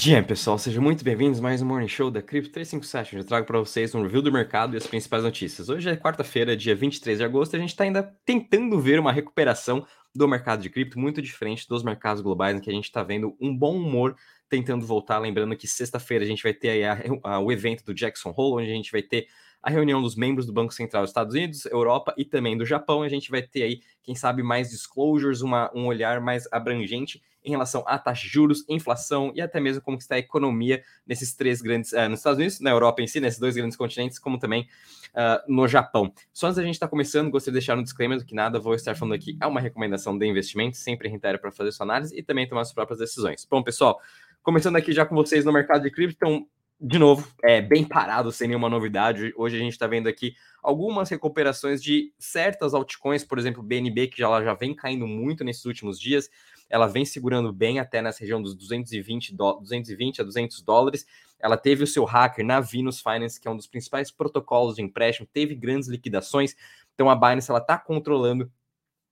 Dia, pessoal, sejam muito bem-vindos mais um Morning Show da Crypto 357, onde eu trago para vocês um review do mercado e as principais notícias. Hoje é quarta-feira, dia 23 de agosto, e a gente está ainda tentando ver uma recuperação do mercado de cripto, muito diferente dos mercados globais, em que a gente está vendo um bom humor tentando voltar. Lembrando que sexta-feira a gente vai ter a, a, o evento do Jackson Hole, onde a gente vai ter a reunião dos membros do Banco Central dos Estados Unidos, Europa e também do Japão. A gente vai ter aí, quem sabe, mais disclosures, uma, um olhar mais abrangente em relação à taxa de juros, inflação e até mesmo como está a economia nesses três grandes, uh, nos Estados Unidos, na Europa em si, nesses dois grandes continentes, como também uh, no Japão. Só antes da gente estar tá começando, gostaria de deixar um disclaimer do que nada, vou estar falando aqui, é uma recomendação de investimento, sempre reitero para fazer sua análise e também tomar suas próprias decisões. Bom, pessoal, começando aqui já com vocês no mercado de cripto, então de novo, é bem parado, sem nenhuma novidade. Hoje a gente está vendo aqui algumas recuperações de certas altcoins, por exemplo, BNB, que já, já vem caindo muito nesses últimos dias. Ela vem segurando bem até nessa região dos 220, do, 220 a 200 dólares. Ela teve o seu hacker na Venus Finance, que é um dos principais protocolos de empréstimo, teve grandes liquidações. Então a Binance ela está controlando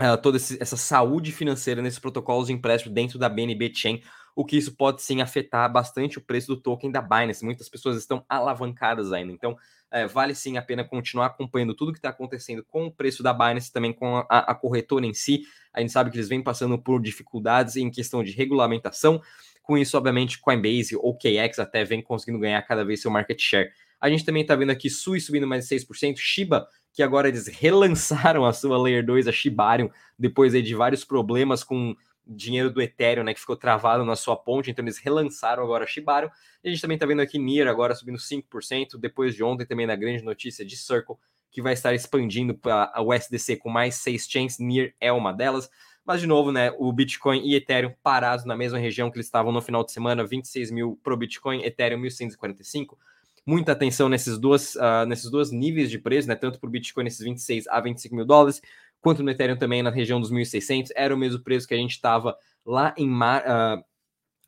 Uh, toda esse, essa saúde financeira nesses protocolos de empréstimo dentro da BNB Chain, o que isso pode sim afetar bastante o preço do token da Binance. Muitas pessoas estão alavancadas ainda, então é, vale sim a pena continuar acompanhando tudo que está acontecendo com o preço da Binance, também com a, a, corretora em si. A gente sabe que eles vêm passando por dificuldades em questão de regulamentação. Com isso, obviamente, Coinbase ou KX até vem conseguindo ganhar cada vez seu market share. A gente também está vendo aqui Sui subindo mais de 6%, Shiba que agora eles relançaram a sua Layer 2, a Shibarium, depois de vários problemas com dinheiro do Ethereum, né, que ficou travado na sua ponte, então eles relançaram agora a Shibarium. E a gente também está vendo aqui Nier agora subindo 5%, depois de ontem também na grande notícia de Circle, que vai estar expandindo para a USDC com mais seis chains, Nier é uma delas. Mas, de novo, né, o Bitcoin e Ethereum parados na mesma região que eles estavam no final de semana, 26 mil para o Bitcoin, Ethereum 1.145 muita atenção nesses, duas, uh, nesses dois níveis de preço, né? Tanto para o Bitcoin nesses 26 a 25 mil dólares, quanto no Ethereum também na região dos 1.600. Era o mesmo preço que a gente estava lá em mar, uh,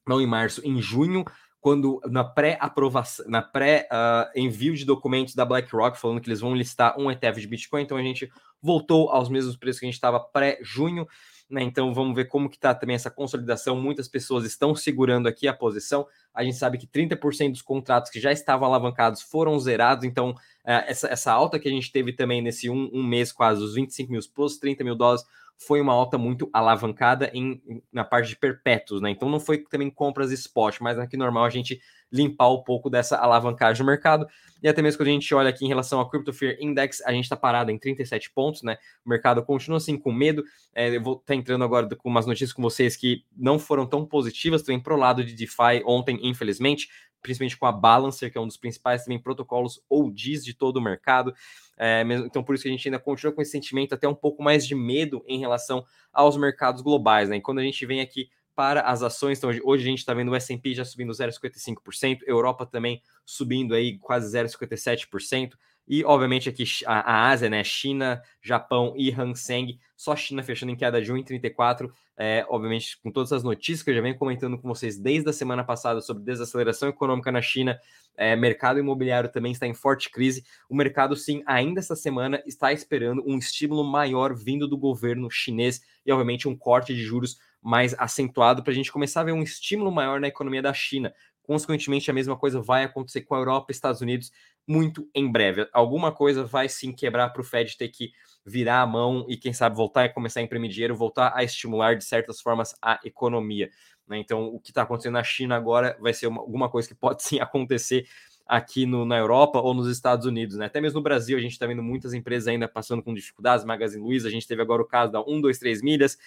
não em março, em junho, quando na pré-aprovação, na pré-envio uh, de documentos da BlackRock, falando que eles vão listar um ETF de Bitcoin, então a gente voltou aos mesmos preços que a gente estava pré-junho. Né? Então vamos ver como que está também essa consolidação. Muitas pessoas estão segurando aqui a posição. A gente sabe que 30% dos contratos que já estavam alavancados foram zerados. Então é, essa, essa alta que a gente teve também nesse um, um mês quase, os 25 mil plus 30 mil dólares, foi uma alta muito alavancada em, na parte de perpétuos, né? Então não foi também compras spot, mas aqui normal a gente limpar um pouco dessa alavancagem no mercado. E até mesmo quando a gente olha aqui em relação ao Crypto Fear Index, a gente está parado em 37 pontos, né? O mercado continua assim com medo. É, eu vou estar tá entrando agora com umas notícias com vocês que não foram tão positivas, também pro lado de DeFi ontem, infelizmente, principalmente com a Balancer, que é um dos principais também protocolos ou diz de todo o mercado. É, então, por isso que a gente ainda continua com esse sentimento até um pouco mais de medo em relação aos mercados globais, né? E quando a gente vem aqui para as ações. Então, hoje a gente está vendo o S&P já subindo 0,55%, Europa também subindo aí quase 0,57%. E, obviamente, aqui a, a, Ásia, né? China, Japão e Hang Seng, só China fechando em queda de 1,34. É, obviamente, com todas as notícias que eu já venho comentando com vocês desde a semana passada sobre desaceleração econômica na China, é, mercado imobiliário também está em forte crise. O mercado, sim, ainda esta semana está esperando um estímulo maior vindo do governo chinês e, obviamente, um corte de juros mais acentuado para a gente começar a ver um estímulo maior na economia da China. Consequentemente, a mesma coisa vai acontecer com a Europa e Estados Unidos muito em breve. Alguma coisa vai sim quebrar para o Fed ter que virar a mão e, quem sabe, voltar a começar a imprimir dinheiro, voltar a estimular de certas formas a economia. Né? Então, o que está acontecendo na China agora vai ser uma, alguma coisa que pode sim acontecer aqui no, na Europa ou nos Estados Unidos, né? Até mesmo no Brasil, a gente está vendo muitas empresas ainda passando com dificuldades, Magazine Luiza, a gente teve agora o caso da 1, 2, 3 milhas,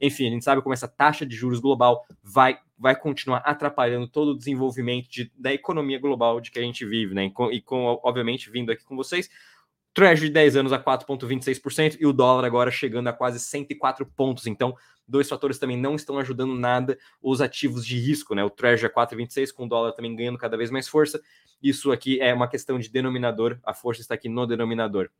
enfim, a gente sabe como essa taxa de juros global vai, vai continuar atrapalhando todo o desenvolvimento de, da economia global de que a gente vive, né? E com, e com obviamente, vindo aqui com vocês, Treasury de 10 anos a 4,26% e o dólar agora chegando a quase 104 pontos. Então, dois fatores também não estão ajudando nada os ativos de risco, né? O Treasury a 4,26 com o dólar também ganhando cada vez mais força. Isso aqui é uma questão de denominador, a força está aqui no denominador.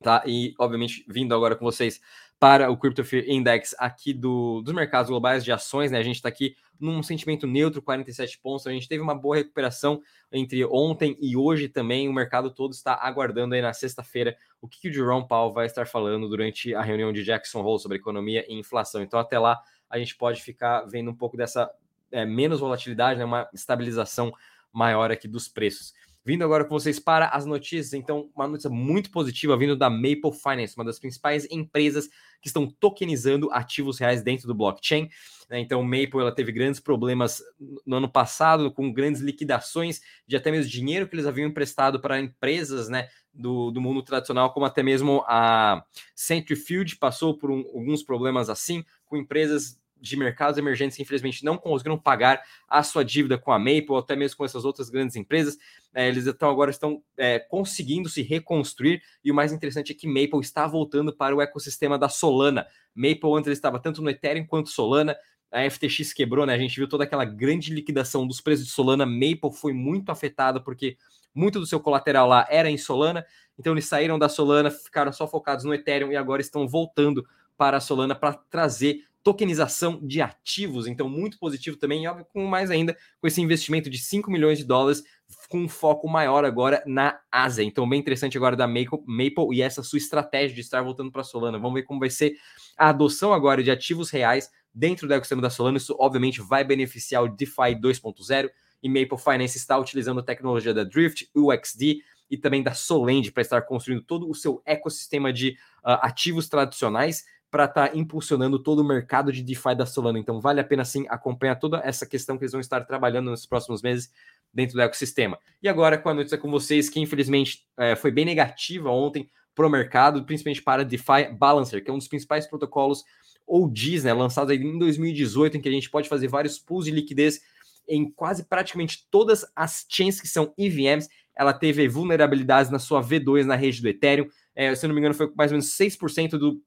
Tá? E, obviamente, vindo agora com vocês para o Crypto Fear Index aqui do, dos mercados globais de ações, né? A gente está aqui num sentimento neutro, 47 pontos. A gente teve uma boa recuperação entre ontem e hoje também. O mercado todo está aguardando aí na sexta-feira o que, que o Jerome Powell vai estar falando durante a reunião de Jackson Hole sobre economia e inflação. Então, até lá, a gente pode ficar vendo um pouco dessa é, menos volatilidade, né, uma estabilização maior aqui dos preços. Vindo agora com vocês para as notícias, então, uma notícia muito positiva vindo da Maple Finance, uma das principais empresas que estão tokenizando ativos reais dentro do blockchain. Né? Então, Maple ela teve grandes problemas no ano passado, com grandes liquidações de até mesmo dinheiro que eles haviam emprestado para empresas né, do, do mundo tradicional, como até mesmo a Centrifuge passou por um, alguns problemas assim, com empresas de mercados emergentes infelizmente não conseguiram pagar a sua dívida com a Maple, ou até mesmo com essas outras grandes empresas. É, eles então agora estão é, conseguindo se reconstruir, e o mais interessante é que Maple está voltando para o ecossistema da Solana. Maple antes estava tanto no Ethereum quanto Solana. A FTX quebrou, né? A gente viu toda aquela grande liquidação dos preços de Solana. Maple foi muito afetada porque muito do seu colateral lá era em Solana. Então eles saíram da Solana, ficaram só focados no Ethereum e agora estão voltando para a Solana para trazer tokenização de ativos, então muito positivo também, e óbvio, com mais ainda com esse investimento de 5 milhões de dólares, com um foco maior agora na Ásia. Então, bem interessante agora da Maple, e essa sua estratégia de estar voltando para Solana. Vamos ver como vai ser a adoção agora de ativos reais dentro do ecossistema da Solana. Isso, obviamente, vai beneficiar o DeFi 2.0 e Maple Finance está utilizando a tecnologia da Drift, UXD e também da Solend para estar construindo todo o seu ecossistema de uh, ativos tradicionais para estar tá impulsionando todo o mercado de DeFi da Solana. Então, vale a pena sim acompanhar toda essa questão que eles vão estar trabalhando nos próximos meses dentro do ecossistema. E agora, com a notícia com vocês, que infelizmente é, foi bem negativa ontem para o mercado, principalmente para DeFi Balancer, que é um dos principais protocolos OGs, né, lançados em 2018, em que a gente pode fazer vários pools de liquidez em quase praticamente todas as chains que são EVMs. Ela teve vulnerabilidades na sua V2 na rede do Ethereum. É, se eu não me engano, foi mais ou menos 6% do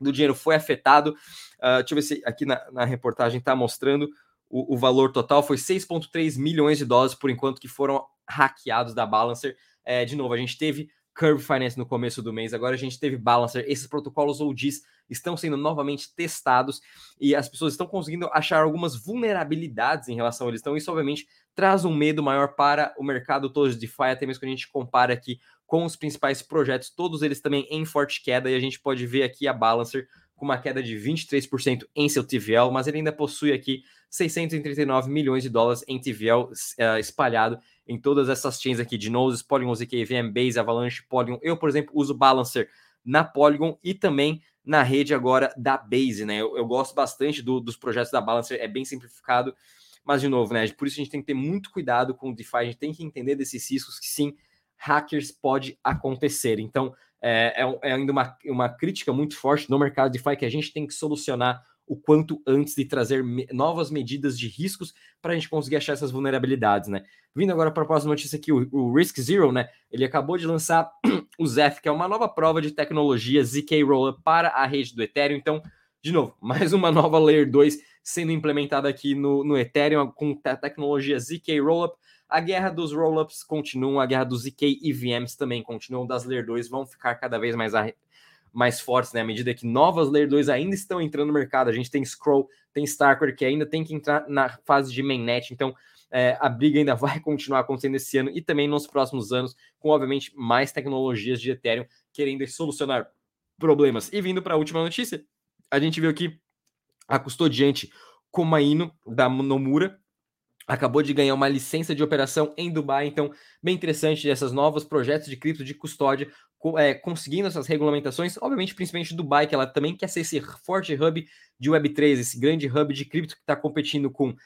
do dinheiro foi afetado. Uh, deixa eu ver se aqui na, na reportagem está mostrando o, o, valor total foi 6,3 milhões de dólares por enquanto que foram hackeados da Balancer. É, de novo, a gente teve Curve Finance no começo do mês, agora a gente teve Balancer. Esses protocolos OGs estão sendo novamente testados e as pessoas estão conseguindo achar algumas vulnerabilidades em relação a eles. Então, isso obviamente traz um medo maior para o mercado todo de DeFi, até mesmo quando a gente compara aqui com os principais projetos, todos eles também em forte queda, e a gente pode ver aqui a Balancer com uma queda de 23% em seu TVL, mas ele ainda possui aqui 639 milhões de dólares em TVL uh, eh, espalhado em todas essas chains aqui de Noses, Polygon, ZK, Base, Avalanche, Polygon. Eu, por exemplo, uso Balancer na Polygon e também na rede agora da Base, né? Eu, eu gosto bastante do, dos projetos da Balancer, é bem simplificado, mas de novo, né? Por isso a gente tem que ter muito cuidado com o DeFi, a gente tem que entender desses riscos que sim, hackers pode acontecer. Então, é, é, é ainda uma, uma crítica muito forte no mercado DeFi que a gente tem que solucionar o quanto antes de trazer me novas medidas de riscos para a gente conseguir achar essas vulnerabilidades, né? Vindo agora para a próxima notícia aqui, o, o, Risk Zero, né? Ele acabou de lançar o Zeth, que é uma nova prova de tecnologia ZK Rollup para a rede do Ethereum. Então, de novo, mais uma nova Layer 2 sendo implementada aqui no, no Ethereum com a tecnologia ZK Rollup. A guerra dos rollups continua, a guerra dos ZK EVMs também continuam, das Layer 2 vão ficar cada vez mais mais fortes, né? À medida que novas Layer 2 ainda estão entrando no mercado. A gente tem Scroll, tem Starkware, que ainda tem que entrar na fase de mainnet. Então, é, a briga ainda vai continuar acontecendo esse ano e também nos próximos anos, com, obviamente, mais tecnologias de Ethereum querendo solucionar problemas. E vindo para a última notícia, a gente viu aqui a custodiante Komaino, da Nomura, acabou de ganhar uma licença de operação em Dubai, então bem interessante essas novos projetos de cripto de custódia é, conseguindo essas regulamentações, obviamente, principalmente Dubai, que ela também quer ser esse forte hub de Web3, esse grande hub de cripto que está competindo com uh,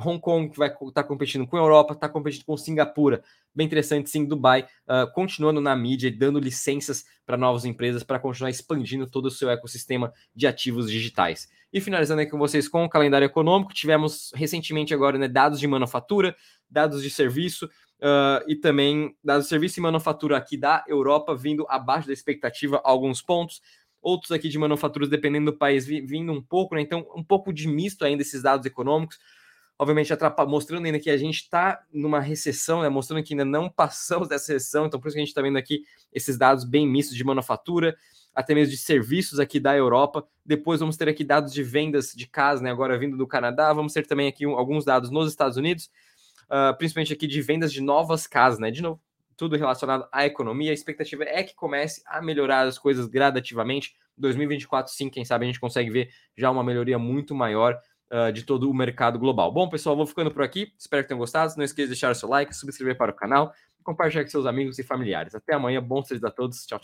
Hong Kong, que vai estar tá competindo com a Europa, está competindo com Singapura. Bem interessante, sim, Dubai, uh, continuando na mídia e dando licenças para novas empresas para continuar expandindo todo o seu ecossistema de ativos digitais. E finalizando aqui com vocês com o calendário econômico, tivemos recentemente agora né, dados de manufatura, dados de serviço, Uh, e também dados serviço e manufatura aqui da Europa vindo abaixo da expectativa alguns pontos, outros aqui de manufaturas dependendo do país vindo um pouco, né? Então, um pouco de misto ainda esses dados econômicos. Obviamente, mostrando ainda que a gente está numa recessão, né? Mostrando que ainda não passamos dessa recessão, então por isso que a gente está vendo aqui esses dados bem mistos de manufatura, até mesmo de serviços aqui da Europa. Depois vamos ter aqui dados de vendas de casa, né? Agora vindo do Canadá, vamos ter também aqui alguns dados nos Estados Unidos uh, principalmente aqui de vendas de novas casas, né? De novo, tudo relacionado à economia. A expectativa é que comece a melhorar as coisas gradativamente. 2024, sim, quem sabe a gente consegue ver já uma melhoria muito maior. uh, de todo o mercado global. Bom, pessoal, vou ficando por aqui. Espero que tenham gostado. Não esqueça de deixar o seu like, subscrever para o canal e compartilhar com seus amigos e familiares. Até amanhã. Bom vocês a todos. Tchau.